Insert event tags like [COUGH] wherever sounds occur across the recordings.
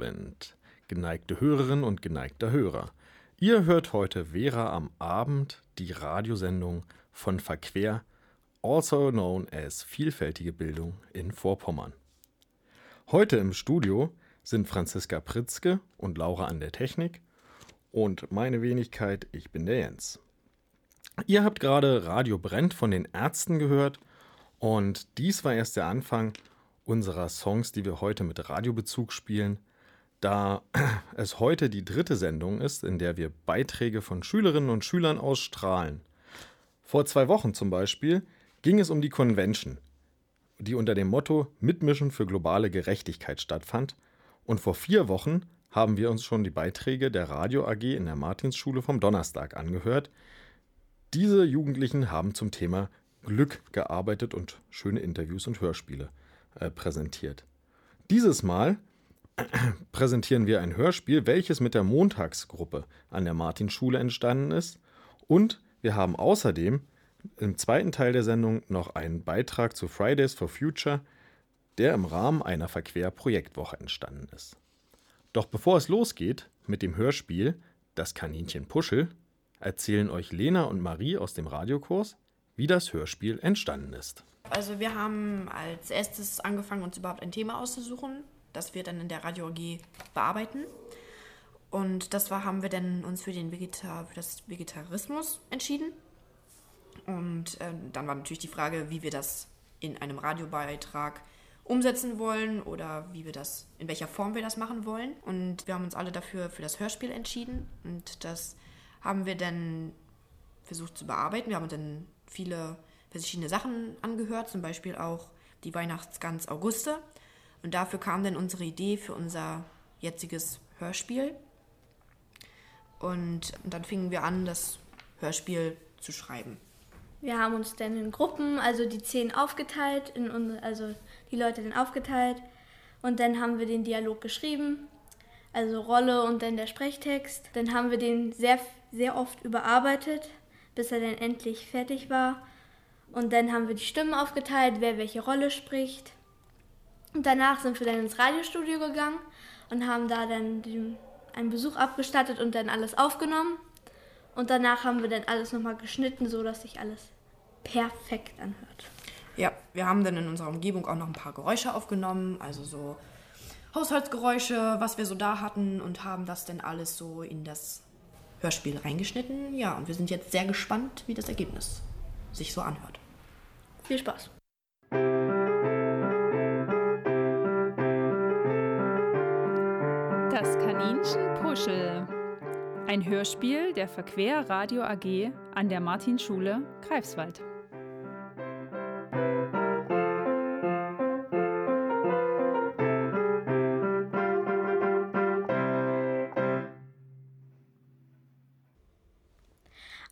Abend, geneigte Hörerinnen und geneigter Hörer. Ihr hört heute Vera am Abend, die Radiosendung von Verquer, also known as Vielfältige Bildung in Vorpommern. Heute im Studio sind Franziska Pritzke und Laura an der Technik und meine Wenigkeit, ich bin der Jens. Ihr habt gerade Radio Brennt von den Ärzten gehört und dies war erst der Anfang unserer Songs, die wir heute mit Radiobezug spielen, da [CLEARS THROAT] es heute die dritte Sendung ist, in der wir Beiträge von Schülerinnen und Schülern ausstrahlen. Vor zwei Wochen zum Beispiel ging es um die Convention, die unter dem Motto Mitmischen für globale Gerechtigkeit stattfand. Und vor vier Wochen haben wir uns schon die Beiträge der Radio AG in der Martinsschule vom Donnerstag angehört. Diese Jugendlichen haben zum Thema Glück gearbeitet und schöne Interviews und Hörspiele äh, präsentiert. Dieses Mal präsentieren wir ein Hörspiel, welches mit der Montagsgruppe an der Martinschule entstanden ist. Und wir haben außerdem im zweiten Teil der Sendung noch einen Beitrag zu Fridays for Future, der im Rahmen einer Verquer-Projektwoche entstanden ist. Doch bevor es losgeht mit dem Hörspiel Das Kaninchen Puschel, erzählen euch Lena und Marie aus dem Radiokurs, wie das Hörspiel entstanden ist. Also wir haben als erstes angefangen, uns überhaupt ein Thema auszusuchen, das wir dann in der Radio AG bearbeiten. Und das war, haben wir dann uns für den Vegeta für das Vegetarismus entschieden. Und ähm, dann war natürlich die Frage, wie wir das in einem Radiobeitrag umsetzen wollen oder wie wir das, in welcher Form wir das machen wollen. Und wir haben uns alle dafür für das Hörspiel entschieden. Und das haben wir dann versucht zu bearbeiten. Wir haben dann viele verschiedene Sachen angehört, zum Beispiel auch die Weihnachtsgans Auguste. Und dafür kam dann unsere Idee für unser jetziges Hörspiel. Und dann fingen wir an, das Hörspiel zu schreiben. Wir haben uns dann in Gruppen, also die zehn aufgeteilt, in also die Leute dann aufgeteilt. Und dann haben wir den Dialog geschrieben, also Rolle und dann der Sprechtext. Dann haben wir den sehr, sehr oft überarbeitet, bis er dann endlich fertig war. Und dann haben wir die Stimmen aufgeteilt, wer welche Rolle spricht. Und danach sind wir dann ins Radiostudio gegangen und haben da dann den, einen Besuch abgestattet und dann alles aufgenommen. Und danach haben wir dann alles nochmal geschnitten, sodass sich alles perfekt anhört. Ja, wir haben dann in unserer Umgebung auch noch ein paar Geräusche aufgenommen, also so Haushaltsgeräusche, was wir so da hatten und haben das dann alles so in das Hörspiel reingeschnitten. Ja, und wir sind jetzt sehr gespannt, wie das Ergebnis sich so anhört. Viel Spaß! Kaninchen Puschel. Ein Hörspiel der Verquer Radio AG an der Martinschule Greifswald.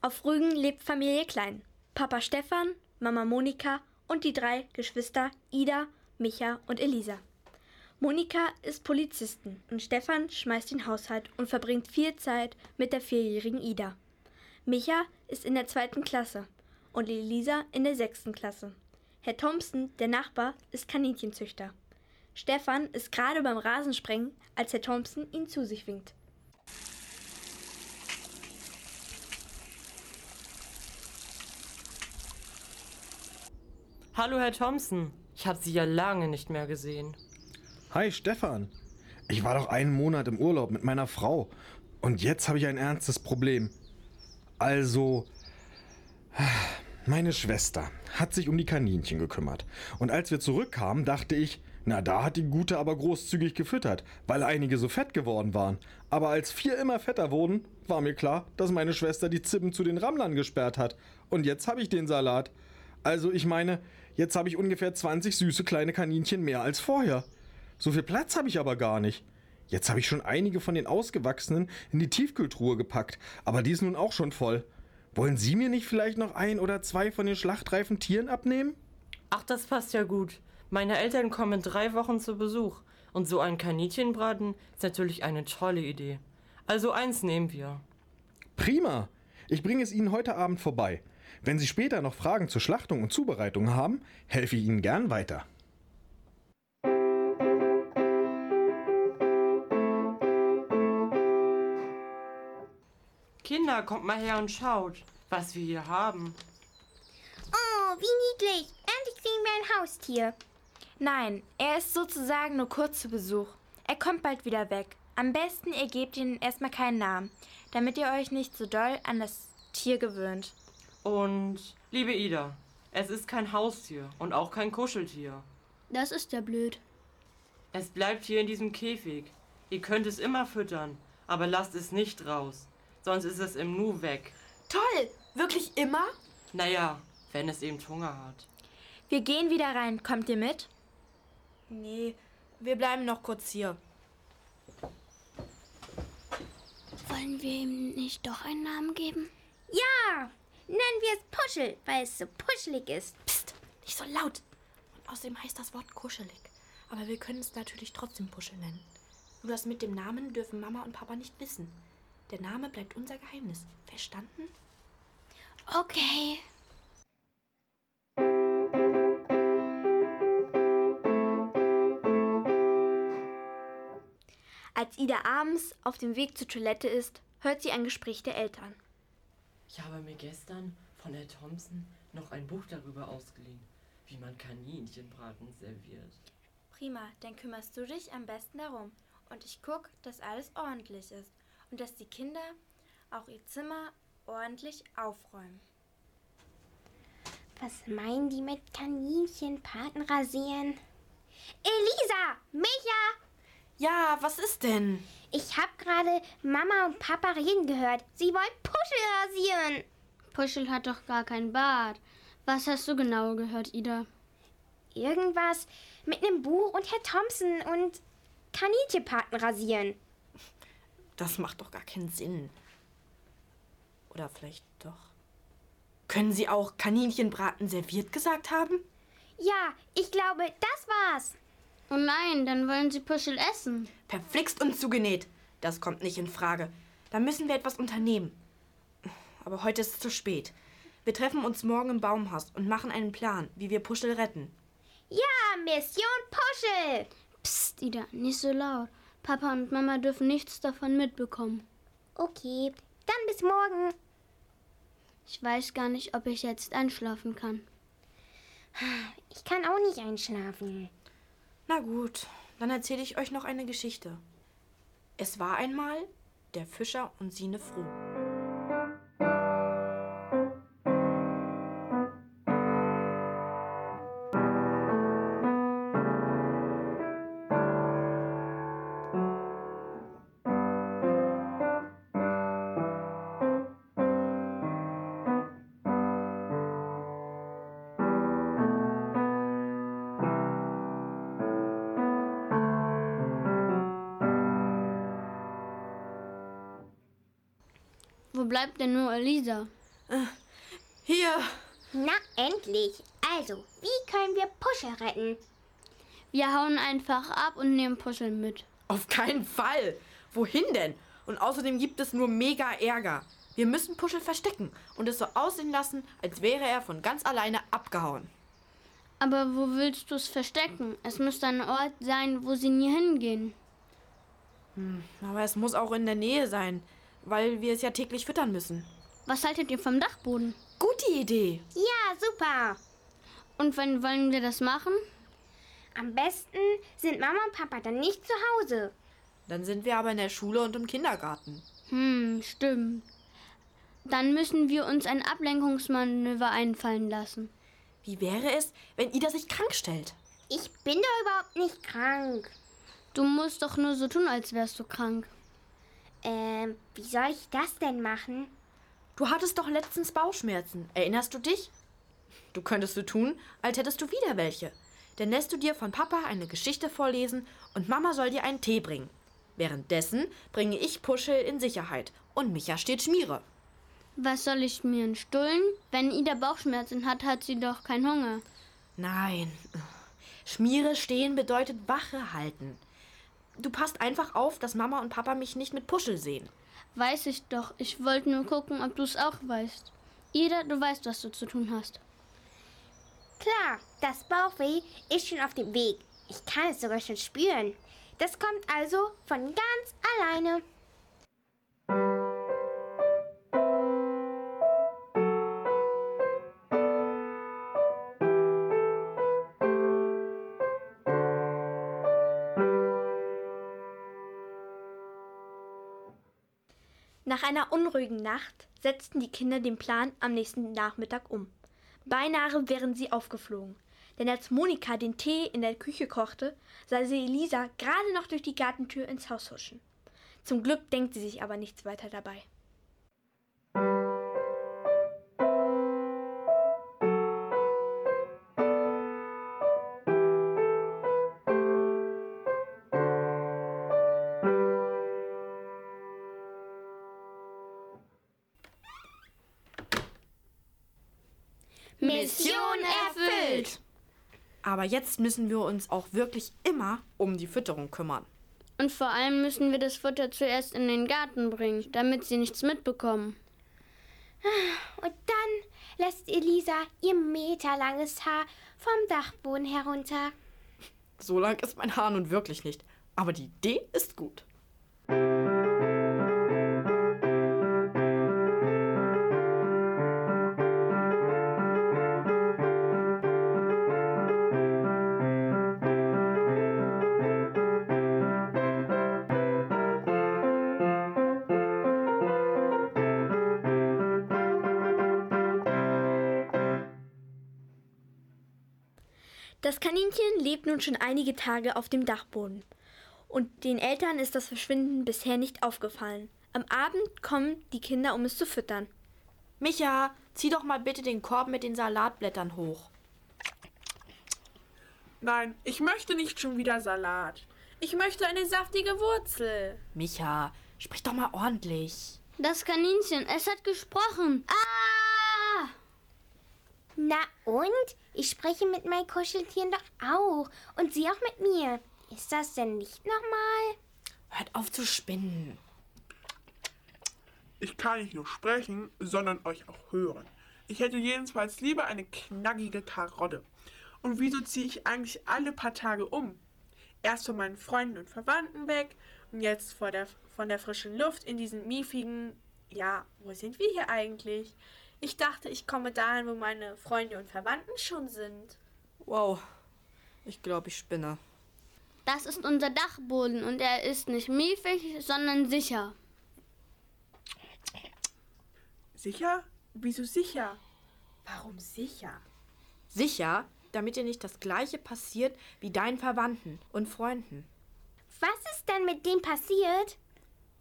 Auf Rügen lebt Familie Klein. Papa Stefan, Mama Monika und die drei Geschwister Ida, Micha und Elisa. Monika ist Polizistin und Stefan schmeißt den Haushalt und verbringt viel Zeit mit der vierjährigen Ida. Micha ist in der zweiten Klasse und Elisa in der sechsten Klasse. Herr Thompson, der Nachbar, ist Kaninchenzüchter. Stefan ist gerade beim Rasensprengen, als Herr Thompson ihn zu sich winkt. Hallo, Herr Thompson. Ich habe Sie ja lange nicht mehr gesehen. Hi Stefan. Ich war doch einen Monat im Urlaub mit meiner Frau und jetzt habe ich ein ernstes Problem. Also, meine Schwester hat sich um die Kaninchen gekümmert und als wir zurückkamen, dachte ich, na da hat die Gute aber großzügig gefüttert, weil einige so fett geworden waren. Aber als vier immer fetter wurden, war mir klar, dass meine Schwester die Zippen zu den Rammlern gesperrt hat. Und jetzt habe ich den Salat. Also ich meine, jetzt habe ich ungefähr 20 süße kleine Kaninchen mehr als vorher. So viel Platz habe ich aber gar nicht. Jetzt habe ich schon einige von den ausgewachsenen in die Tiefkühltruhe gepackt, aber die ist nun auch schon voll. Wollen Sie mir nicht vielleicht noch ein oder zwei von den schlachtreifen Tieren abnehmen? Ach, das passt ja gut. Meine Eltern kommen in drei Wochen zu Besuch. Und so ein Kaninchenbraten ist natürlich eine tolle Idee. Also eins nehmen wir. Prima! Ich bringe es Ihnen heute Abend vorbei. Wenn Sie später noch Fragen zur Schlachtung und Zubereitung haben, helfe ich Ihnen gern weiter. Kinder, kommt mal her und schaut, was wir hier haben. Oh, wie niedlich. Endlich sehen wir ein Haustier. Nein, er ist sozusagen nur kurz zu Besuch. Er kommt bald wieder weg. Am besten, ihr gebt ihm erstmal keinen Namen, damit ihr euch nicht so doll an das Tier gewöhnt. Und, liebe Ida, es ist kein Haustier und auch kein Kuscheltier. Das ist ja blöd. Es bleibt hier in diesem Käfig. Ihr könnt es immer füttern, aber lasst es nicht raus. Sonst ist es im Nu weg. Toll! Wirklich immer? Naja, wenn es eben Hunger hat. Wir gehen wieder rein. Kommt ihr mit? Nee, wir bleiben noch kurz hier. Wollen wir ihm nicht doch einen Namen geben? Ja, nennen wir es Puschel, weil es so puschelig ist. Psst, nicht so laut. Und außerdem heißt das Wort kuschelig. Aber wir können es natürlich trotzdem Puschel nennen. Nur das mit dem Namen dürfen Mama und Papa nicht wissen. Der Name bleibt unser Geheimnis. Verstanden? Okay. Als Ida abends auf dem Weg zur Toilette ist, hört sie ein Gespräch der Eltern. Ich habe mir gestern von Herr Thompson noch ein Buch darüber ausgeliehen, wie man Kaninchenbraten serviert. Prima, dann kümmerst du dich am besten darum. Und ich guck, dass alles ordentlich ist. Und dass die Kinder auch ihr Zimmer ordentlich aufräumen. Was meinen die mit Kaninchenpaten rasieren? Elisa! Micha! Ja, was ist denn? Ich hab gerade Mama und Papa reden gehört. Sie wollen Puschel rasieren. Puschel hat doch gar kein Bart. Was hast du genau gehört, Ida? Irgendwas mit einem Buch und Herr Thompson und Kaninchenpaten rasieren. Das macht doch gar keinen Sinn. Oder vielleicht doch. Können Sie auch Kaninchenbraten serviert gesagt haben? Ja, ich glaube, das war's. Oh nein, dann wollen sie Puschel essen. Verflixt und zugenäht. Das kommt nicht in Frage. Da müssen wir etwas unternehmen. Aber heute ist es zu spät. Wir treffen uns morgen im Baumhaus und machen einen Plan, wie wir Puschel retten. Ja, Mission Puschel! Psst, Ida, nicht so laut. Papa und Mama dürfen nichts davon mitbekommen. Okay, dann bis morgen. Ich weiß gar nicht, ob ich jetzt einschlafen kann. Ich kann auch nicht einschlafen. Na gut, dann erzähle ich euch noch eine Geschichte. Es war einmal der Fischer und Sine Froh. Bleibt denn nur Elisa? Hier! Na, endlich. Also, wie können wir Puschel retten? Wir hauen einfach ab und nehmen Puschel mit. Auf keinen Fall! Wohin denn? Und außerdem gibt es nur mega Ärger. Wir müssen Puschel verstecken und es so aussehen lassen, als wäre er von ganz alleine abgehauen. Aber wo willst du es verstecken? Es müsste ein Ort sein, wo sie nie hingehen. Aber es muss auch in der Nähe sein, weil wir es ja täglich füttern müssen. Was haltet ihr vom Dachboden? Gute Idee! Ja, super. Und wann wollen wir das machen? Am besten sind Mama und Papa dann nicht zu Hause. Dann sind wir aber in der Schule und im Kindergarten. Hm, stimmt. Dann müssen wir uns ein Ablenkungsmanöver einfallen lassen. Wie wäre es, wenn Ida sich krank stellt? Ich bin doch überhaupt nicht krank. Du musst doch nur so tun, als wärst du krank. Ähm, wie soll ich das denn machen? Du hattest doch letztens Bauchschmerzen. Erinnerst du dich? Du könntest so tun, als hättest du wieder welche. Dann lässt du dir von Papa eine Geschichte vorlesen und Mama soll dir einen Tee bringen. Währenddessen bringe ich Puschel in Sicherheit und Micha steht Schmiere. Was soll ich mir in Stullen? Wenn Ida Bauchschmerzen hat, hat sie doch keinen Hunger. Nein. Schmiere stehen bedeutet Wache halten. Du passt einfach auf, dass Mama und Papa mich nicht mit Puschel sehen. Weiß ich doch. Ich wollte nur gucken, ob du es auch weißt. Ida, du weißt, was du zu tun hast. Klar, das Bauchweh ist schon auf dem Weg. Ich kann es sogar schon spüren. Das kommt also von ganz alleine. Nach einer unruhigen Nacht setzten die Kinder den Plan am nächsten Nachmittag um. Beinahe wären sie aufgeflogen. Denn als Monika den Tee in der Küche kochte, sah sie Elisa gerade noch durch die Gartentür ins Haus huschen. Zum Glück denkt sie sich aber nichts weiter dabei. Aber jetzt müssen wir uns auch wirklich immer um die Fütterung kümmern. Und vor allem müssen wir das Futter zuerst in den Garten bringen, damit sie nichts mitbekommen. Und dann lässt Elisa ihr meterlanges Haar vom Dachboden herunter. So lang ist mein Haar nun wirklich nicht. Aber die Idee ist gut. Lebt nun schon einige Tage auf dem Dachboden. Und den Eltern ist das Verschwinden bisher nicht aufgefallen. Am Abend kommen die Kinder, um es zu füttern. Micha, zieh doch mal bitte den Korb mit den Salatblättern hoch. Nein, ich möchte nicht schon wieder Salat. Ich möchte eine saftige Wurzel. Micha, sprich doch mal ordentlich. Das Kaninchen, es hat gesprochen. Ah! Na und? Ich spreche mit meinen Kuscheltieren doch auch. Und sie auch mit mir. Ist das denn nicht normal? Hört auf zu spinnen. Ich kann nicht nur sprechen, sondern euch auch hören. Ich hätte jedenfalls lieber eine knackige Karotte. Und wieso ziehe ich eigentlich alle paar Tage um? Erst von meinen Freunden und Verwandten weg und jetzt vor der, von der frischen Luft in diesen miefigen. Ja, wo sind wir hier eigentlich? Ich dachte, ich komme dahin, wo meine Freunde und Verwandten schon sind. Wow, ich glaube, ich spinne. Das ist unser Dachboden und er ist nicht miefig, sondern sicher. Sicher? Wieso sicher? Warum sicher? Sicher, damit dir nicht das gleiche passiert wie deinen Verwandten und Freunden. Was ist denn mit dem passiert?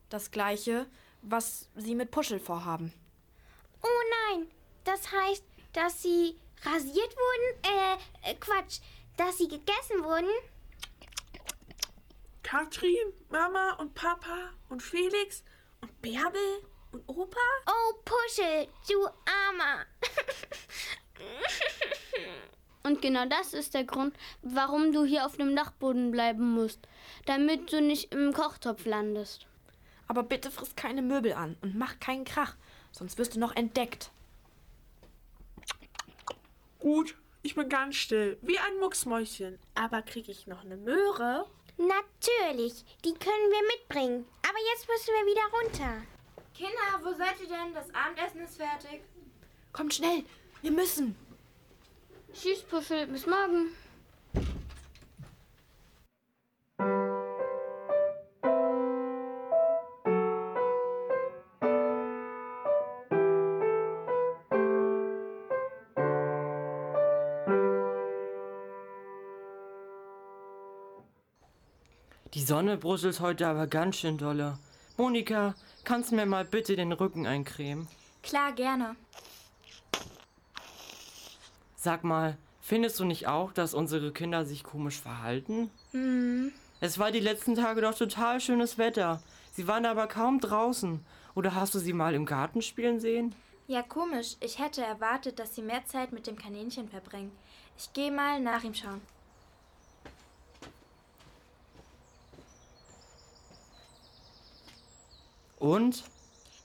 Das gleiche, was sie mit Puschel vorhaben. Oh nein, das heißt, dass sie rasiert wurden? Äh, äh, Quatsch, dass sie gegessen wurden? Katrin, Mama und Papa und Felix und Bärbel und Opa? Oh, Puschel, du Armer. Und genau das ist der Grund, warum du hier auf dem Dachboden bleiben musst, damit du nicht im Kochtopf landest. Aber bitte friss keine Möbel an und mach keinen Krach, sonst wirst du noch entdeckt. Gut, ich bin ganz still, wie ein Mucksmäuschen. Aber krieg ich noch eine Möhre? Natürlich, die können wir mitbringen. Aber jetzt müssen wir wieder runter. Kinder, wo seid ihr denn? Das Abendessen ist fertig. Kommt schnell, wir müssen. Tschüss, Puschel. Bis morgen. Die Sonne bruselt heute aber ganz schön dolle. Monika, kannst du mir mal bitte den Rücken eincremen? Klar, gerne. Sag mal, findest du nicht auch, dass unsere Kinder sich komisch verhalten? Hm. Es war die letzten Tage doch total schönes Wetter. Sie waren aber kaum draußen. Oder hast du sie mal im Garten spielen sehen? Ja, komisch. Ich hätte erwartet, dass sie mehr Zeit mit dem Kaninchen verbringen. Ich gehe mal nach ihm schauen. Und?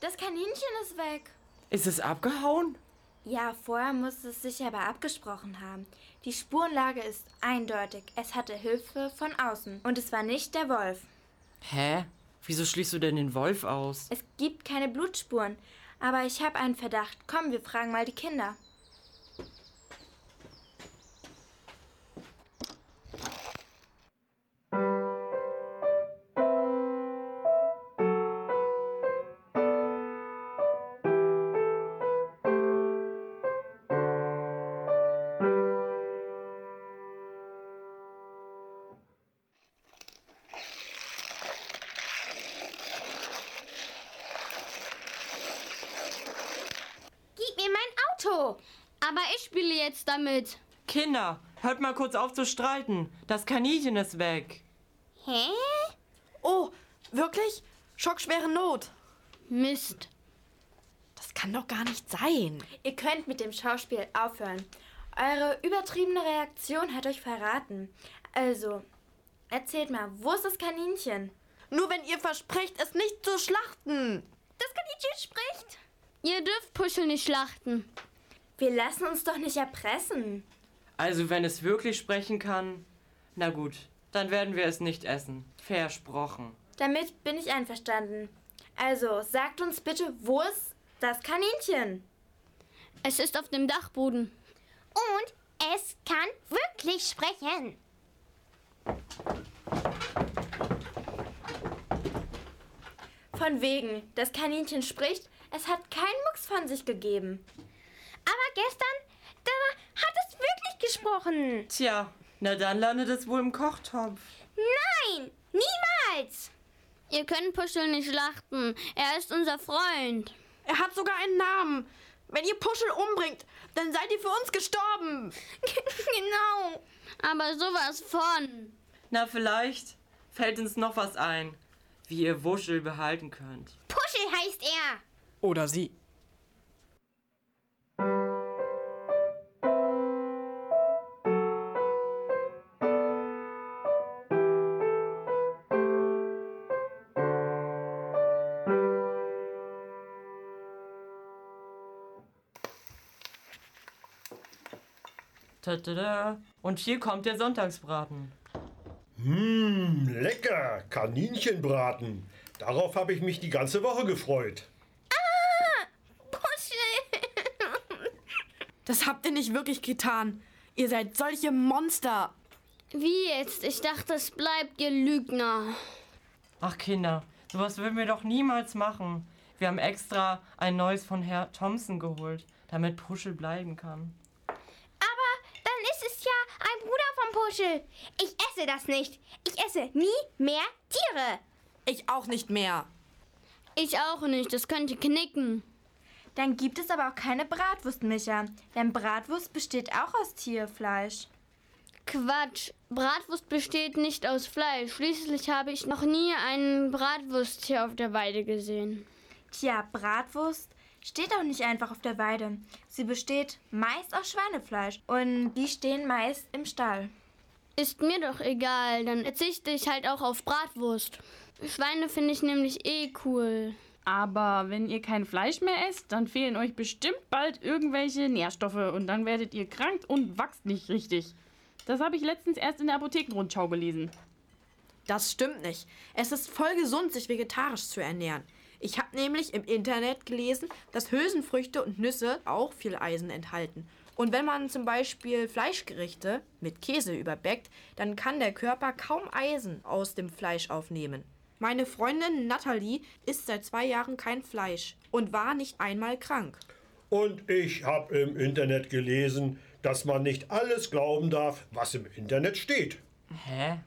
Das Kaninchen ist weg. Ist es abgehauen? Ja, vorher muss es sich aber abgesprochen haben. Die Spurenlage ist eindeutig. Es hatte Hilfe von außen. Und es war nicht der Wolf. Hä? Wieso schließt du denn den Wolf aus? Es gibt keine Blutspuren. Aber ich habe einen Verdacht. Komm, wir fragen mal die Kinder. Aber ich spiele jetzt damit. Kinder, hört mal kurz auf zu streiten. Das Kaninchen ist weg. Hä? Oh, wirklich? Schockschwere Not. Mist. Das kann doch gar nicht sein. Ihr könnt mit dem Schauspiel aufhören. Eure übertriebene Reaktion hat euch verraten. Also, erzählt mal, wo ist das Kaninchen? Nur wenn ihr versprecht, es nicht zu schlachten. Das Kaninchen spricht. Ihr dürft Puschel nicht schlachten. Wir lassen uns doch nicht erpressen. Also, wenn es wirklich sprechen kann, na gut, dann werden wir es nicht essen. Versprochen. Damit bin ich einverstanden. Also, sagt uns bitte, wo ist das Kaninchen? Es ist auf dem Dachboden. Und es kann wirklich sprechen. Von wegen, das Kaninchen spricht, es hat keinen Mucks von sich gegeben. Aber gestern, da hat es wirklich gesprochen. Tja, na dann landet es wohl im Kochtopf. Nein, niemals. Ihr könnt Puschel nicht schlachten. Er ist unser Freund. Er hat sogar einen Namen. Wenn ihr Puschel umbringt, dann seid ihr für uns gestorben. [LAUGHS] genau. Aber sowas von. Na, vielleicht fällt uns noch was ein, wie ihr Wuschel behalten könnt. Puschel heißt er. Oder sie. Tada. Und hier kommt der Sonntagsbraten. Mmm, lecker. Kaninchenbraten. Darauf habe ich mich die ganze Woche gefreut. Puschel. [LAUGHS] Das habt ihr nicht wirklich getan. Ihr seid solche Monster. Wie jetzt? Ich dachte, es bleibt, ihr Lügner. Ach Kinder, sowas würden wir doch niemals machen. Wir haben extra ein neues von Herr Thompson geholt, damit Puschel bleiben kann. Aber dann ist es ja ein Puschel. Ich esse das nicht. Ich esse nie mehr Tiere. Ich auch nicht mehr. Ich auch nicht. Das könnte knicken. Dann gibt es aber auch keine Bratwurst, Micha. Denn Bratwurst besteht auch aus Tierfleisch. Quatsch. Bratwurst besteht nicht aus Fleisch. Schließlich habe ich noch nie einen Bratwursttier auf der Weide gesehen. Tja, Bratwurst steht auch nicht einfach auf der Weide. Sie besteht meist aus Schweinefleisch und die stehen meist im Stall. Ist mir doch egal, dann verzichte ich halt auch auf Bratwurst. Schweine finde ich nämlich eh cool. Aber wenn ihr kein Fleisch mehr esst, dann fehlen euch bestimmt bald irgendwelche Nährstoffe und dann werdet ihr krank und wachst nicht richtig. Das habe ich letztens erst in der Apothekenrundschau gelesen. Das stimmt nicht. Es ist voll gesund, sich vegetarisch zu ernähren. Ich habe nämlich im Internet gelesen, dass Hülsenfrüchte und Nüsse auch viel Eisen enthalten. Und wenn man zum Beispiel Fleischgerichte mit Käse überbäckt, dann kann der Körper kaum Eisen aus dem Fleisch aufnehmen. Meine Freundin Natalie isst seit zwei Jahren kein Fleisch und war nicht einmal krank. Und ich habe im Internet gelesen, dass man nicht alles glauben darf, was im Internet steht. Hä?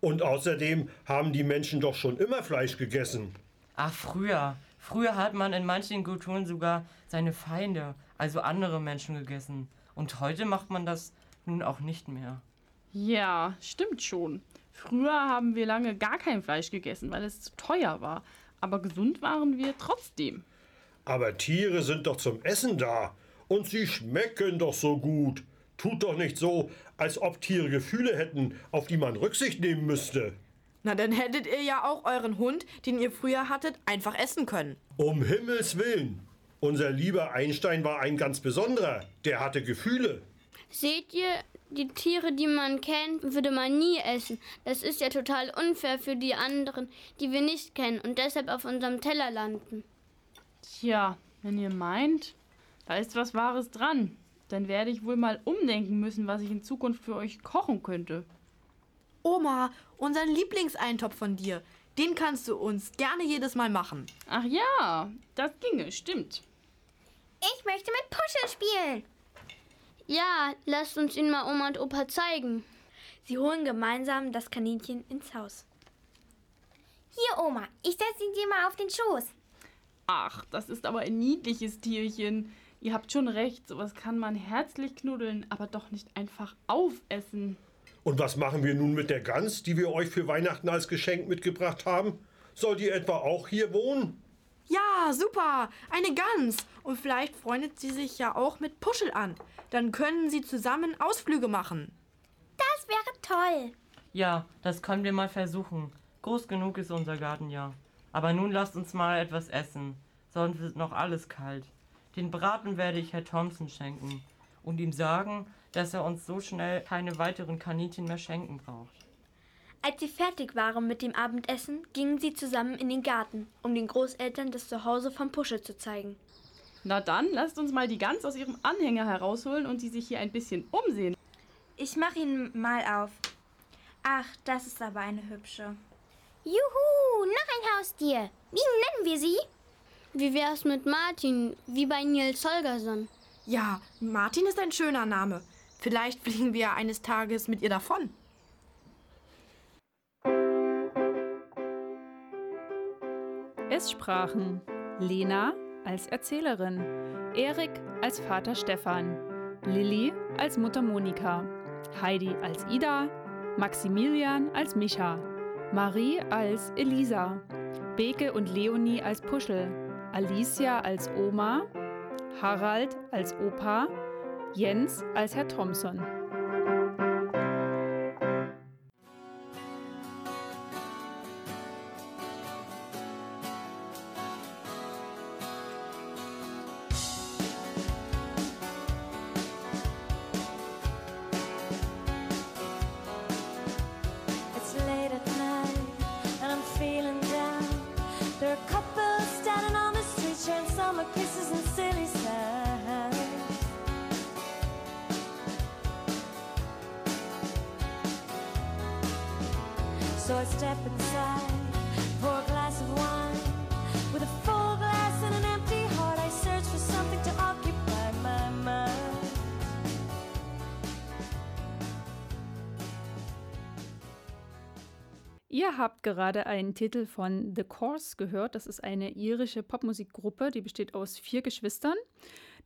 Und außerdem haben die Menschen doch schon immer Fleisch gegessen. Ach, früher. Früher hat man in manchen Kulturen sogar seine Feinde, also andere Menschen gegessen. Und heute macht man das nun auch nicht mehr. Ja, stimmt schon. Früher haben wir lange gar kein Fleisch gegessen, weil es zu teuer war. Aber gesund waren wir trotzdem. Aber Tiere sind doch zum Essen da. Und sie schmecken doch so gut. Tut doch nicht so, als ob Tiere Gefühle hätten, auf die man Rücksicht nehmen müsste. Na, dann hättet ihr ja auch euren Hund, den ihr früher hattet, einfach essen können. Um Himmels Willen. Unser lieber Einstein war ein ganz besonderer. Der hatte Gefühle. Seht ihr, die Tiere, die man kennt, würde man nie essen. Das ist ja total unfair für die anderen, die wir nicht kennen und deshalb auf unserem Teller landen. Tja, wenn ihr meint, da ist was Wahres dran. Dann werde ich wohl mal umdenken müssen, was ich in Zukunft für euch kochen könnte. Oma, unseren Lieblingseintopf von dir, den kannst du uns gerne jedes Mal machen. Ach ja, das ginge, stimmt. Ich möchte mit Puschel spielen. Ja, lasst uns ihn mal Oma und Opa zeigen. Sie holen gemeinsam das Kaninchen ins Haus. Hier, Oma, ich setze ihn dir mal auf den Schoß. Ach, das ist aber ein niedliches Tierchen. Ihr habt schon recht, sowas kann man herzlich knuddeln, aber doch nicht einfach aufessen. Und was machen wir nun mit der Gans, die wir euch für Weihnachten als Geschenk mitgebracht haben? Soll die etwa auch hier wohnen? Ja, super, eine Gans. Und vielleicht freundet sie sich ja auch mit Puschel an. Dann können sie zusammen Ausflüge machen. Das wäre toll. Ja, das können wir mal versuchen. Groß genug ist unser Garten ja. Aber nun lasst uns mal etwas essen. Sonst wird noch alles kalt. Den Braten werde ich Herr Thompson schenken und ihm sagen, dass er uns so schnell keine weiteren Kaninchen mehr schenken braucht. Als sie fertig waren mit dem Abendessen, gingen sie zusammen in den Garten, um den Großeltern das Zuhause vom Puschel zu zeigen. Na dann, lasst uns mal die Gans aus ihrem Anhänger herausholen und sie sich hier ein bisschen umsehen. Ich mach ihn mal auf. Ach, das ist aber eine hübsche. Juhu, noch ein Haustier. Wie nennen wir sie? Wie wär's mit Martin, wie bei Nils Holgersson? Ja, Martin ist ein schöner Name. Vielleicht fliegen wir eines Tages mit ihr davon. Es sprachen Lena als Erzählerin, Erik als Vater Stefan, Lilly als Mutter Monika, Heidi als Ida, Maximilian als Micha, Marie als Elisa, Beke und Leonie als Puschel, Alicia als Oma, Harald als Opa, Jens als Herr Thompson. Step inside, pour a glass of wine. With a full glass and an empty heart, I search for something to occupy my mind. Ihr habt gerade einen Titel von The Course gehört. Das ist eine irische Popmusikgruppe, die besteht aus vier Geschwistern.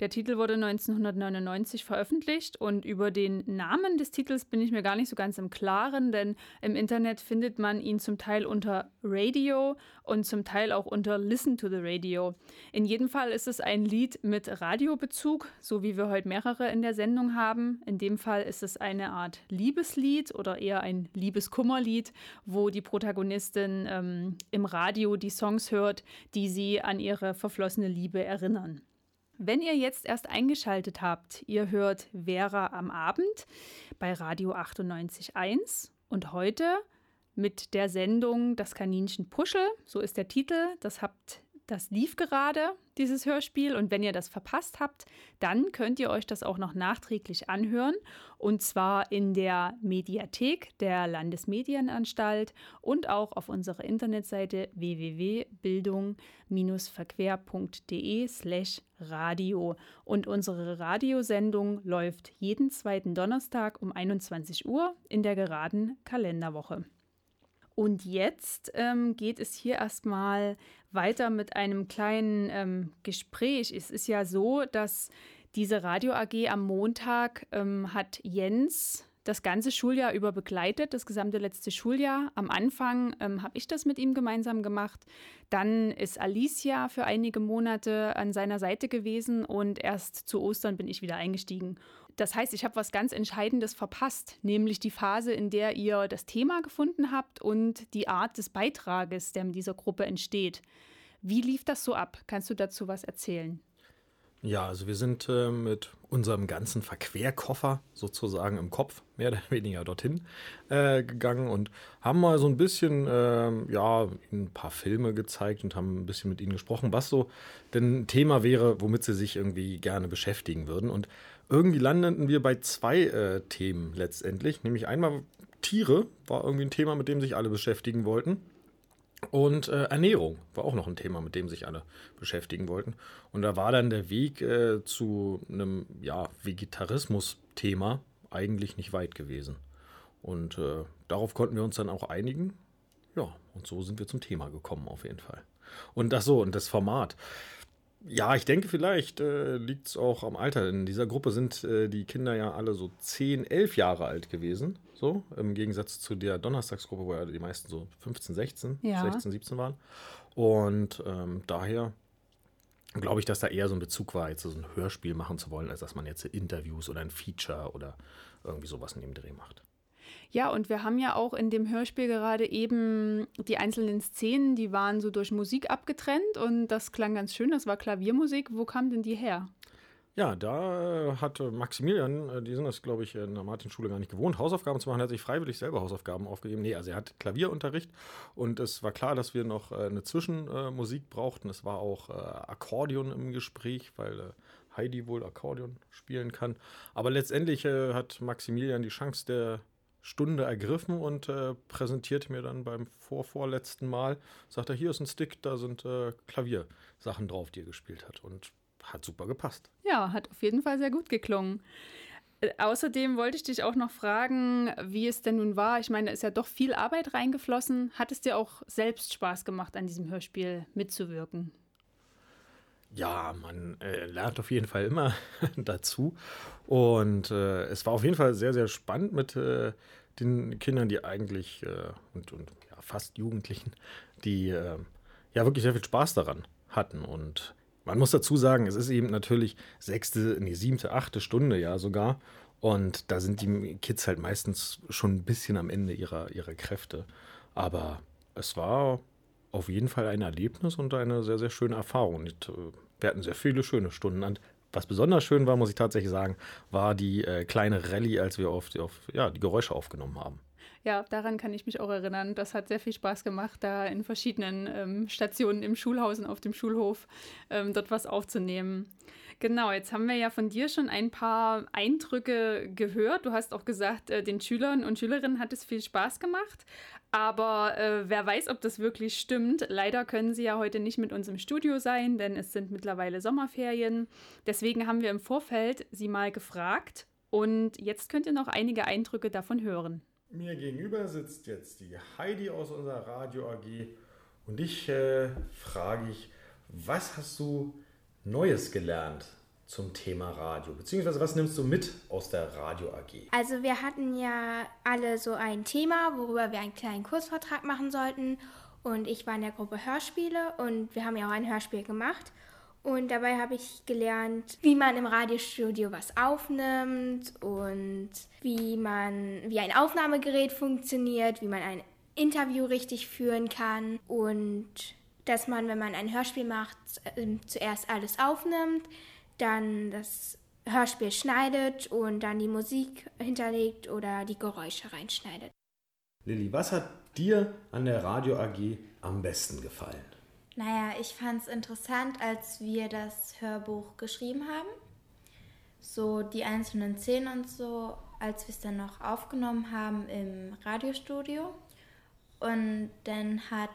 Der Titel wurde 1999 veröffentlicht und über den Namen des Titels bin ich mir gar nicht so ganz im Klaren, denn im Internet findet man ihn zum Teil unter Radio und zum Teil auch unter Listen to the Radio. In jedem Fall ist es ein Lied mit Radiobezug, so wie wir heute mehrere in der Sendung haben. In dem Fall ist es eine Art Liebeslied oder eher ein Liebeskummerlied, wo die Protagonistin ähm, im Radio die Songs hört, die sie an ihre verflossene Liebe erinnern. Wenn ihr jetzt erst eingeschaltet habt, ihr hört Vera am Abend bei Radio 98.1 und heute mit der Sendung Das Kaninchen Puschel, so ist der Titel, das habt Das lief gerade, dieses Hörspiel, und wenn ihr das verpasst habt, dann könnt ihr euch das auch noch nachträglich anhören, und zwar in der Mediathek der Landesmedienanstalt und auch auf unserer Internetseite www.bildung-verquer.de slash radio. Und unsere Radiosendung läuft jeden zweiten Donnerstag um 21 Uhr in der geraden Kalenderwoche. Und jetzt ähm, geht es hier erstmal weiter mit einem kleinen ähm, Gespräch. Es ist ja so, dass diese Radio AG am Montag ähm, hat Jens das ganze Schuljahr über begleitet, das gesamte letzte Schuljahr. Am Anfang ähm, habe ich das mit ihm gemeinsam gemacht. Dann ist Alicia für einige Monate an seiner Seite gewesen und erst zu Ostern bin ich wieder eingestiegen. Das heißt, ich habe was ganz Entscheidendes verpasst, nämlich die Phase, in der ihr das Thema gefunden habt und die Art des Beitrages, der mit dieser Gruppe entsteht. Wie lief das so ab? Kannst du dazu was erzählen? Ja, also wir sind äh, mit unserem ganzen Verquerkoffer sozusagen im Kopf mehr oder [LAUGHS] weniger dorthin äh, gegangen und haben mal so ein bisschen, äh, ja, ein paar Filme gezeigt und haben ein bisschen mit ihnen gesprochen, was so denn ein Thema wäre, womit sie sich irgendwie gerne beschäftigen würden. Und irgendwie landeten wir bei zwei äh, Themen letztendlich, nämlich einmal Tiere war irgendwie ein Thema, mit dem sich alle beschäftigen wollten. Und äh, Ernährung war auch noch ein Thema, mit dem sich alle beschäftigen wollten. Und da war dann der Weg äh, zu einem ja, Vegetarismus-Thema eigentlich nicht weit gewesen. Und äh, darauf konnten wir uns dann auch einigen. Ja, und so sind wir zum Thema gekommen, auf jeden Fall. Und das so, und das Format. Ja, ich denke, vielleicht äh, liegt es auch am Alter. In dieser Gruppe sind äh, die Kinder ja alle so 10, 11 Jahre alt gewesen. So, im Gegensatz zu der Donnerstagsgruppe, wo ja die meisten so 15, 16, Ja. 16, 17 waren. Und ähm, daher glaube ich, dass da eher so ein Bezug war, jetzt so ein Hörspiel machen zu wollen, als dass man jetzt Interviews oder ein Feature oder irgendwie sowas in dem Dreh macht. Ja, und wir haben ja auch in dem Hörspiel gerade eben die einzelnen Szenen, die waren so durch Musik abgetrennt und das klang ganz schön. Das war Klaviermusik. Wo kam denn die her? Ja, da äh, hat Maximilian, äh, die sind das, glaube ich, in der Martinschule gar nicht gewohnt, Hausaufgaben zu machen. Er hat sich freiwillig selber Hausaufgaben aufgegeben. Nee, also er hat Klavierunterricht und es war klar, dass wir noch äh, eine Zwischenmusik brauchten. Es war auch Akkordeon im Gespräch, weil Heidi wohl Akkordeon spielen kann. Aber letztendlich hat Maximilian die Chance der Stunde ergriffen und äh, präsentierte mir dann beim vorvorletzten Mal, sagt er, hier ist ein Stick, da sind äh, Klaviersachen drauf, die er gespielt hat. Und hat super gepasst. Ja, hat auf jeden Fall sehr gut geklungen. Äh, Außerdem wollte ich dich auch noch fragen, wie es denn nun war. Ich meine, da ist ja doch viel Arbeit reingeflossen. Hat es dir auch selbst Spaß gemacht, an diesem Hörspiel mitzuwirken? Ja, man äh, lernt auf jeden Fall immer [LAUGHS] dazu. Und äh, es war auf jeden Fall sehr, sehr spannend mit äh, den Kindern, die eigentlich äh, und, und ja, fast Jugendlichen, die äh, ja wirklich sehr viel Spaß daran hatten. Und man muss dazu sagen, es ist eben natürlich sechste, nee, siebte, achte Stunde ja sogar. Und da sind die Kids halt meistens schon ein bisschen am Ende ihrer, ihrer Kräfte. Aber es war auf jeden Fall ein Erlebnis und eine sehr, sehr schöne Erfahrung. Und, äh, wir hatten sehr viele schöne Stunden. Und was besonders schön war, muss ich tatsächlich sagen, war die äh, kleine Rallye, als wir auf, die- auf ja, die Geräusche aufgenommen haben. Ja, daran kann ich mich auch erinnern. Das hat sehr viel Spaß gemacht, da in verschiedenen ähm, Stationen im Schulhaus und auf dem Schulhof ähm, dort was aufzunehmen. Genau, jetzt haben wir ja von dir schon ein paar Eindrücke gehört. Du hast auch gesagt, äh, den Schülern und Schülerinnen hat es viel Spaß gemacht. Aber äh, wer weiß, ob das wirklich stimmt. Leider können sie ja heute nicht mit uns im Studio sein, denn es sind mittlerweile Sommerferien. Deswegen haben wir im Vorfeld sie mal gefragt. Und jetzt könnt ihr noch einige Eindrücke davon hören. Mir gegenüber sitzt jetzt die Heidi aus unserer Radio AG und ich äh, frage ich, was hast du Neues gelernt zum Thema Radio? Beziehungsweise was nimmst du mit aus der Radio AG? Also wir hatten ja alle so ein Thema, worüber wir einen kleinen Kursvortrag machen sollten. Und ich war in der Gruppe Hörspiele und wir haben ja auch ein Hörspiel gemacht. Und dabei habe ich gelernt, wie man im Radiostudio was aufnimmt und wie man, wie ein Aufnahmegerät funktioniert, wie man ein Interview richtig führen kann und dass man, wenn man ein Hörspiel macht, äh, zuerst alles aufnimmt, dann das Hörspiel schneidet und dann die Musik hinterlegt oder die Geräusche reinschneidet. Lilly, was hat dir an der Radio AG am besten gefallen? Naja, ich fand es interessant, als wir das Hörbuch geschrieben haben. So die einzelnen Szenen und so, als wir es dann noch aufgenommen haben im Radiostudio. Und dann hat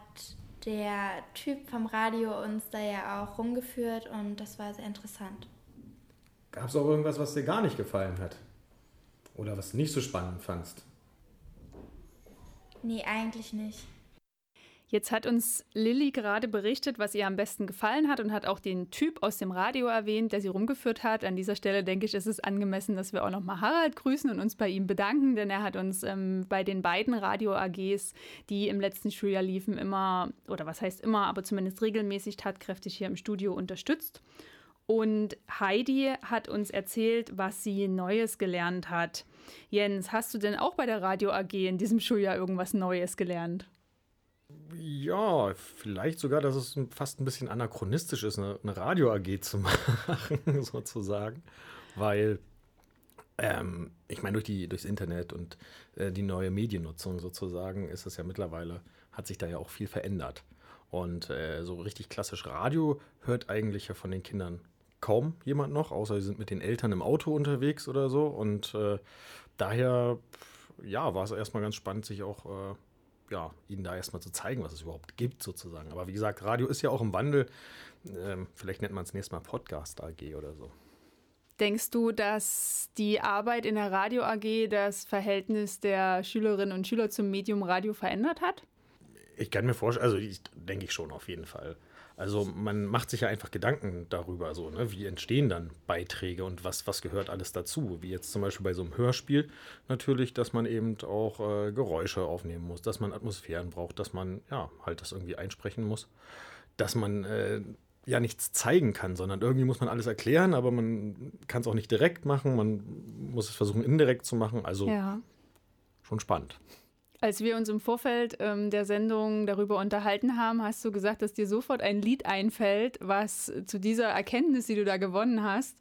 der Typ vom Radio uns da ja auch rumgeführt und das war sehr interessant. Gab es auch irgendwas, was dir gar nicht gefallen hat? Oder was du nicht so spannend fandst? Nee, eigentlich nicht. Jetzt hat uns Lilly gerade berichtet, was ihr am besten gefallen hat und hat auch den Typ aus dem Radio erwähnt, der sie rumgeführt hat. An dieser Stelle denke ich, ist es angemessen, dass wir auch nochmal Harald grüßen und uns bei ihm bedanken, denn er hat uns ähm, bei den beiden Radio-AGs, die im letzten Schuljahr liefen, immer, oder was heißt immer, aber zumindest regelmäßig tatkräftig hier im Studio unterstützt. Und Heidi hat uns erzählt, was sie Neues gelernt hat. Jens, hast du denn auch bei der Radio AG in diesem Schuljahr irgendwas Neues gelernt? Ja, vielleicht sogar, dass es fast ein bisschen anachronistisch ist, eine, eine Radio-AG zu [LAUGHS] machen, sozusagen. Weil, ähm, ich meine, durch die, durchs Internet und äh, die neue Mediennutzung sozusagen ist es ja mittlerweile, hat sich da ja auch viel verändert. Und äh, so richtig klassisch Radio hört eigentlich ja von den Kindern kaum jemand noch, außer sie sind mit den Eltern im Auto unterwegs oder so. Und äh, daher, ja, war es erstmal ganz spannend, sich auch äh, ja, ihnen da erstmal zu zeigen, was es überhaupt gibt, sozusagen. Aber wie gesagt, Radio ist ja auch im Wandel. Ähm, vielleicht nennt man es nächstes Mal Podcast AG oder so. Denkst du, dass die Arbeit in der Radio AG das Verhältnis der Schülerinnen und Schüler zum Medium Radio verändert hat? Ich kann mir vorstellen, also ich denke ich schon auf jeden Fall. Also man macht sich ja einfach Gedanken darüber, so, ne? wie entstehen dann Beiträge und was, was gehört alles dazu. Wie jetzt zum Beispiel bei so einem Hörspiel natürlich, dass man eben auch äh, Geräusche aufnehmen muss, dass man Atmosphären braucht, dass man ja halt das irgendwie einsprechen muss, dass man äh, ja nichts zeigen kann, sondern irgendwie muss man alles erklären, aber man kann es auch nicht direkt machen, man muss es versuchen indirekt zu machen. Also Ja. schon spannend. Als wir uns im Vorfeld ähm, der Sendung darüber unterhalten haben, hast du gesagt, dass dir sofort ein Lied einfällt, was zu dieser Erkenntnis, die du da gewonnen hast,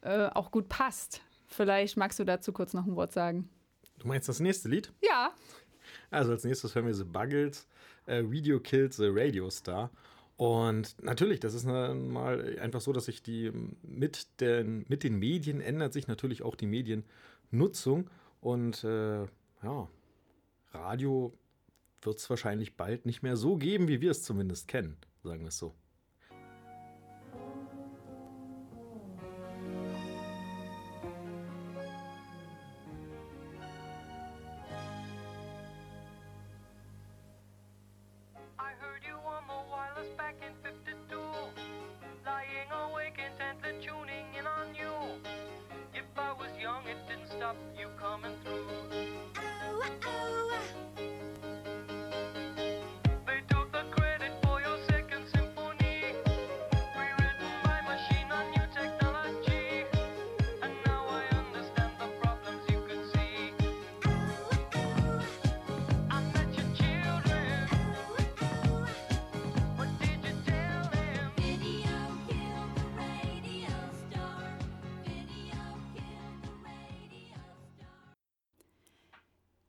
äh, auch gut passt. Vielleicht magst du dazu kurz noch ein Wort sagen. Du meinst das nächste Lied? Ja. Also als nächstes hören wir The Buggles, äh, Video Killed the Radio Star. Und natürlich, das ist mal einfach so, dass sich die mit den, mit den Medien ändert sich natürlich auch die Mediennutzung. Und äh, ja, Radio wird es wahrscheinlich bald nicht mehr so geben, wie wir es zumindest kennen, sagen wir es so.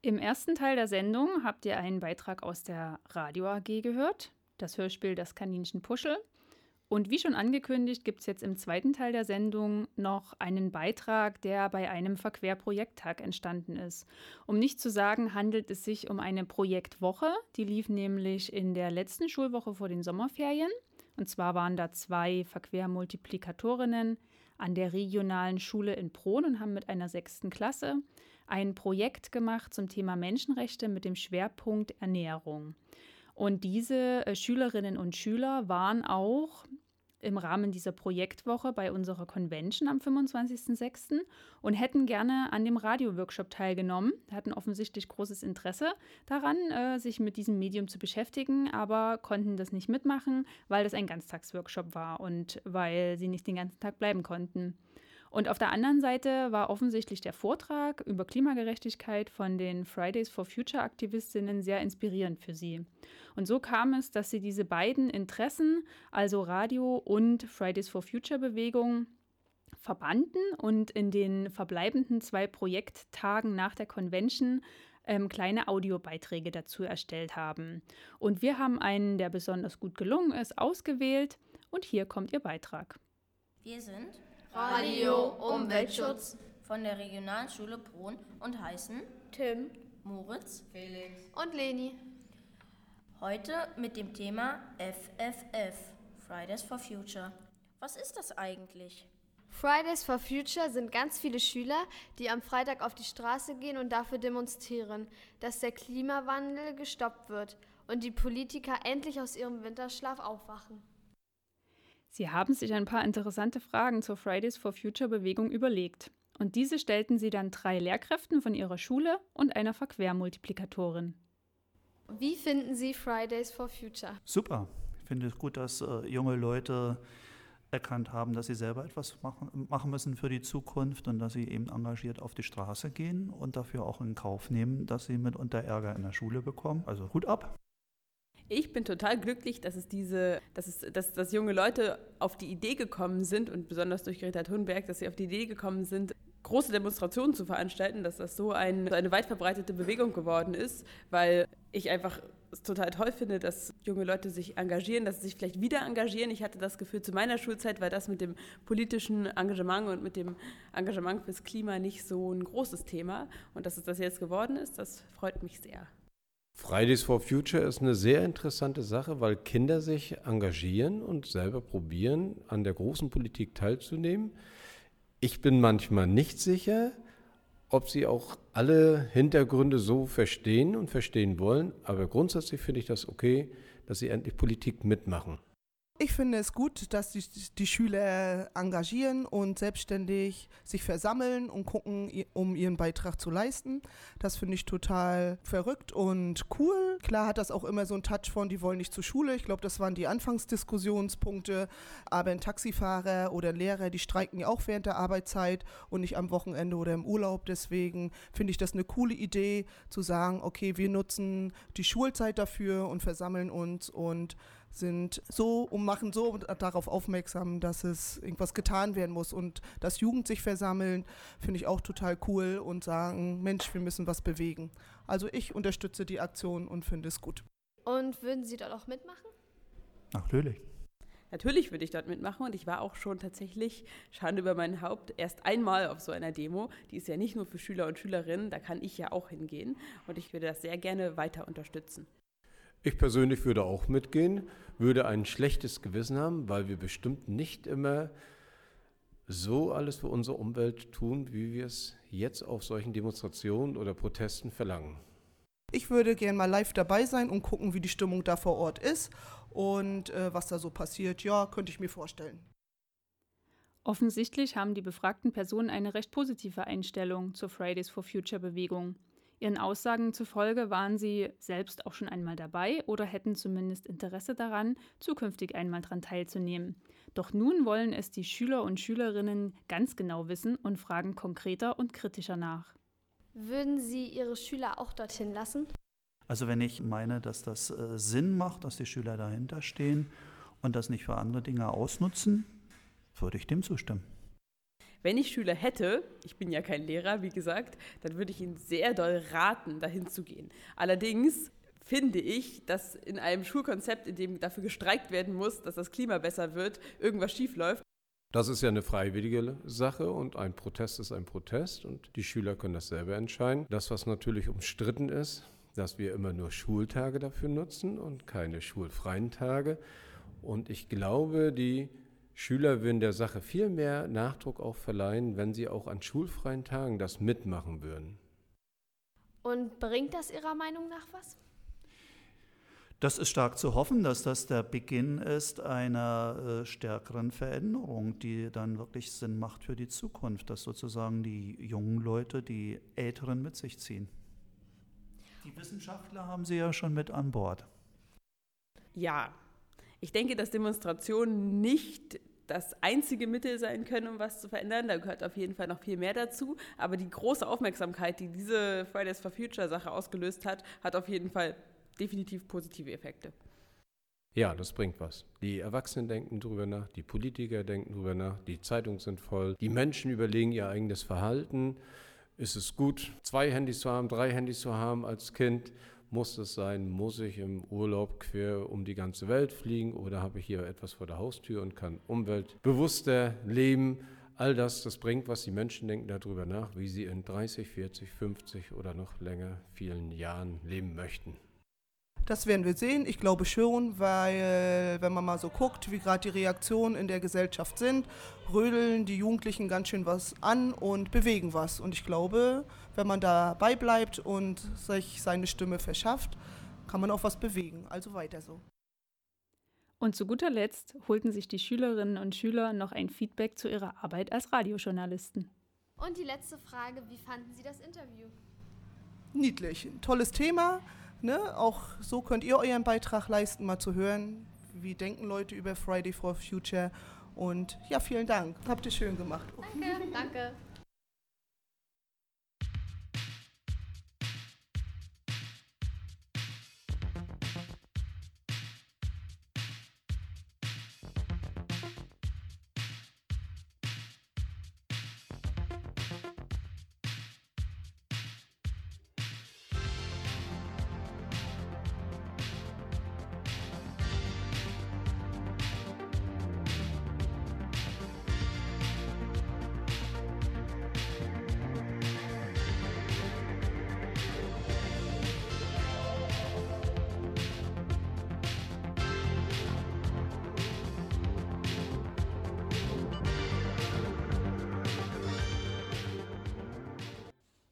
Im ersten Teil der Sendung habt ihr einen Beitrag aus der Radio AG gehört, das Hörspiel Das Kaninchen Puschel. Und wie schon angekündigt, gibt es jetzt im zweiten Teil der Sendung noch einen Beitrag, der bei einem Verquer-Projekttag entstanden ist. Um nicht zu sagen, handelt es sich um eine Projektwoche. Die lief nämlich in der letzten Schulwoche vor den Sommerferien. Und zwar waren da zwei Verquer-Multiplikatorinnen an der regionalen Schule in Prohn und haben mit einer sechsten Klasse ein Projekt gemacht zum Thema Menschenrechte mit dem Schwerpunkt Ernährung. Und diese äh, Schülerinnen und Schüler waren auch im Rahmen dieser Projektwoche bei unserer Convention am 25.06. und hätten gerne an dem Radio-Workshop teilgenommen, hatten offensichtlich großes Interesse daran, äh, sich mit diesem Medium zu beschäftigen, aber konnten das nicht mitmachen, weil das ein Ganztagsworkshop war und weil sie nicht den ganzen Tag bleiben konnten. Und auf der anderen Seite war offensichtlich der Vortrag über Klimagerechtigkeit von den Fridays for Future Aktivistinnen sehr inspirierend für sie. Und so kam es, dass sie diese beiden Interessen, also Radio und Fridays for Future Bewegung, verbanden und in den verbleibenden zwei Projekttagen nach der Convention ähm, kleine Audiobeiträge dazu erstellt haben. Und wir haben einen, der besonders gut gelungen ist, ausgewählt. Und hier kommt Ihr Beitrag. Wir sind Radio Umweltschutz von der Regionalschule Brunn und heißen Tim, Moritz, Felix und Leni. Heute mit dem Thema FFF, Fridays for Future. Was ist das eigentlich? Fridays for Future sind ganz viele Schüler, die am Freitag auf die Straße gehen und dafür demonstrieren, dass der Klimawandel gestoppt wird und die Politiker endlich aus ihrem Winterschlaf aufwachen. Sie haben sich ein paar interessante Fragen zur Fridays for Future Bewegung überlegt. Und diese stellten sie dann drei Lehrkräften von ihrer Schule und einer Verquermultiplikatorin. Wie finden Sie Fridays for Future? Super. Ich finde es gut, dass äh, junge Leute erkannt haben, dass sie selber etwas machen, machen müssen für die Zukunft und dass sie eben engagiert auf die Straße gehen und dafür auch in Kauf nehmen, dass sie mitunter Ärger in der Schule bekommen. Also Hut ab. Ich bin total glücklich, dass es diese, dass, es, dass, dass junge Leute auf die Idee gekommen sind und besonders durch Greta Thunberg, dass sie auf die Idee gekommen sind, große Demonstrationen zu veranstalten, dass das so ein, eine weit verbreitete Bewegung geworden ist, weil ich einfach es total toll finde, dass junge Leute sich engagieren, dass sie sich vielleicht wieder engagieren. Ich hatte das Gefühl, zu meiner Schulzeit war das mit dem politischen Engagement und mit dem Engagement fürs Klima nicht so ein großes Thema. Und dass es das jetzt geworden ist, das freut mich sehr. Fridays for Future ist eine sehr interessante Sache, weil Kinder sich engagieren und selber probieren, an der großen Politik teilzunehmen. Ich bin manchmal nicht sicher, ob sie auch alle Hintergründe so verstehen und verstehen wollen, aber grundsätzlich finde ich das okay, dass sie endlich Politik mitmachen. Ich finde es gut, dass die, die Schüler engagieren und selbstständig sich versammeln und gucken, um ihren Beitrag zu leisten. Das finde ich total verrückt und cool. Klar hat das auch immer so einen Touch von, die wollen nicht zur Schule. Ich glaube, das waren die Anfangsdiskussionspunkte. Aber ein Taxifahrer oder Lehrer, die streiken ja auch während der Arbeitszeit und nicht am Wochenende oder im Urlaub. Deswegen finde ich das eine coole Idee, zu sagen, okay, wir nutzen die Schulzeit dafür und versammeln uns und sind so und machen so darauf aufmerksam, dass es irgendwas getan werden muss. Und dass Jugend sich versammeln, finde ich auch total cool und sagen, Mensch, wir müssen was bewegen. Also ich unterstütze die Aktion und finde es gut. Und würden Sie dort auch mitmachen? Natürlich. Natürlich würde ich dort mitmachen und ich war auch schon tatsächlich, Schande über mein Haupt, erst einmal auf so einer Demo. Die ist ja nicht nur für Schüler und Schülerinnen, da kann ich ja auch hingehen und ich würde das sehr gerne weiter unterstützen. Ich persönlich würde auch mitgehen, würde ein schlechtes Gewissen haben, weil wir bestimmt nicht immer so alles für unsere Umwelt tun, wie wir es jetzt auf solchen Demonstrationen oder Protesten verlangen. Ich würde gerne mal live dabei sein und gucken, wie die Stimmung da vor Ort ist und äh, was da so passiert. Ja, könnte ich mir vorstellen. Offensichtlich haben die befragten Personen eine recht positive Einstellung zur Fridays for Future Bewegung. Ihren Aussagen zufolge waren sie selbst auch schon einmal dabei oder hätten zumindest Interesse daran, zukünftig einmal daran teilzunehmen. Doch nun wollen es die Schüler und Schülerinnen ganz genau wissen und fragen konkreter und kritischer nach. Würden Sie Ihre Schüler auch dorthin lassen? Also wenn ich meine, dass das äh, Sinn macht, dass die Schüler dahinter stehen und das nicht für andere Dinge ausnutzen, würde ich dem zustimmen. Wenn ich Schüler hätte, ich bin ja kein Lehrer, wie gesagt, dann würde ich ihnen sehr doll raten, dahin zu gehen. Allerdings finde ich, dass in einem Schulkonzept, in dem dafür gestreikt werden muss, dass das Klima besser wird, irgendwas schiefläuft. Das ist ja eine freiwillige Sache und ein Protest ist ein Protest und die Schüler können das selber entscheiden. Das, was natürlich umstritten ist, dass wir immer nur Schultage dafür nutzen und keine schulfreien Tage. Und ich glaube, die Schüler würden der Sache viel mehr Nachdruck auch verleihen, wenn sie auch an schulfreien Tagen das mitmachen würden. Und bringt das Ihrer Meinung nach was? Das ist stark zu hoffen, dass das der Beginn ist einer äh, stärkeren Veränderung, die dann wirklich Sinn macht für die Zukunft, dass sozusagen die jungen Leute die Älteren mit sich ziehen. Die Wissenschaftler haben Sie ja schon mit an Bord. Ja, ich denke, dass Demonstrationen nicht das einzige Mittel sein können, um was zu verändern. Da gehört auf jeden Fall noch viel mehr dazu. Aber die große Aufmerksamkeit, die diese Fridays for Future Sache ausgelöst hat, hat auf jeden Fall definitiv positive Effekte. Ja, das bringt was. Die Erwachsenen denken drüber nach, die Politiker denken drüber nach, die Zeitungen sind voll, die Menschen überlegen ihr eigenes Verhalten. Ist es gut, zwei Handys zu haben, drei Handys zu haben als Kind? Muss es sein? Muss ich im Urlaub quer um die ganze Welt fliegen oder habe ich hier etwas vor der Haustür und kann umweltbewusster leben? All das, das bringt was. Die Menschen denken darüber nach, wie sie in 30, 40, 50 oder noch länger vielen Jahren leben möchten. Das werden wir sehen. Ich glaube schon, weil wenn man mal so guckt, wie gerade die Reaktionen in der Gesellschaft sind, rödeln die Jugendlichen ganz schön was an und bewegen was. Und ich glaube, wenn man dabei bleibt und sich seine Stimme verschafft, kann man auch was bewegen. Also weiter so. Und zu guter Letzt holten sich die Schülerinnen und Schüler noch ein Feedback zu ihrer Arbeit als Radiojournalisten. Und die letzte Frage, wie fanden Sie das Interview? Niedlich. Ein tolles Thema. Ne? Auch so könnt ihr euren Beitrag leisten, mal zu hören, wie denken Leute über Friday for Future. Und ja, vielen Dank. Habt ihr schön gemacht. Danke. Danke.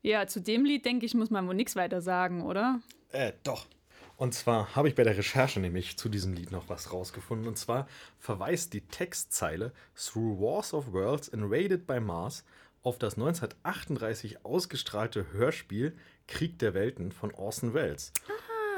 Ja, zu dem Lied, denke ich, muss man wohl nichts weiter sagen, oder? Äh, doch. Und zwar habe ich bei der Recherche nämlich zu diesem Lied noch was rausgefunden. Und zwar verweist die Textzeile Through Wars of Worlds Invaded by Mars auf das 1938 ausgestrahlte Hörspiel Krieg der Welten von Orson Welles.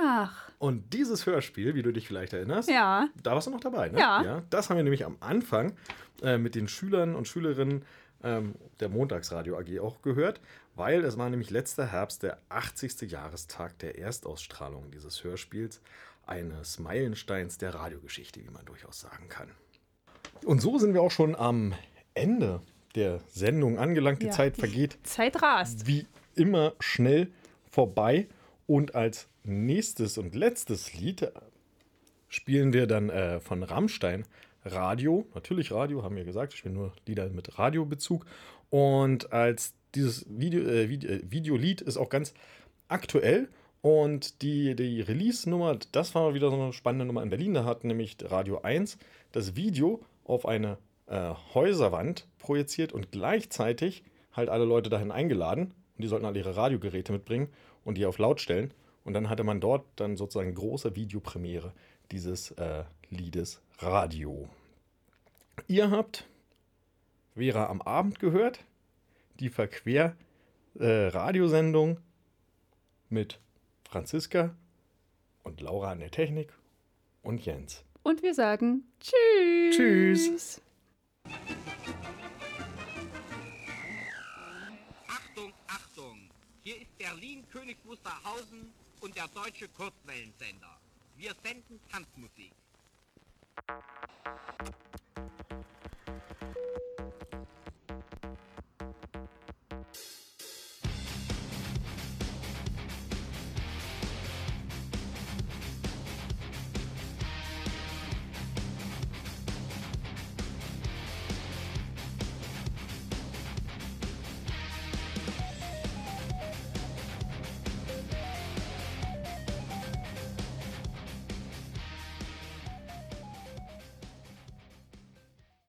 Ach. Und dieses Hörspiel, wie du dich vielleicht erinnerst, Ja. da warst du noch dabei, ne? Ja. das haben wir nämlich am Anfang äh, mit den Schülern und Schülerinnen ähm, der Montagsradio AG auch gehört, weil es war nämlich letzter Herbst der 80. Jahrestag der Erstausstrahlung dieses Hörspiels, eines Meilensteins der Radiogeschichte, wie man durchaus sagen kann. Und so sind wir auch schon am Ende der Sendung angelangt. Die Ja. Zeit vergeht Zeit rast. wie immer schnell vorbei. Und als nächstes und letztes Lied äh, spielen wir dann äh, von Rammstein Radio. Natürlich Radio, haben wir gesagt. Ich spiele nur Lieder mit Radiobezug. Und als dieses Video, äh, äh, Videolied ist auch ganz aktuell. Und die, die Release-Nummer, das war wieder so eine spannende Nummer in Berlin. Da hat nämlich Radio 1 das Video auf eine äh, Häuserwand projiziert und gleichzeitig halt alle Leute dahin eingeladen. Und die sollten alle ihre Radiogeräte mitbringen und die auf laut stellen. Und dann hatte man dort dann sozusagen große Videopremiere dieses äh, Liedes Radio. Ihr habt Vera am Abend gehört, die Verquer-Radiosendung mit Franziska und Laura an der Technik und Jens. Und wir sagen Tschüss. Tschüss. Achtung, Achtung! Hier ist Berlin König Wusterhausen und der deutsche Kurzwellensender. Wir senden Tanzmusik.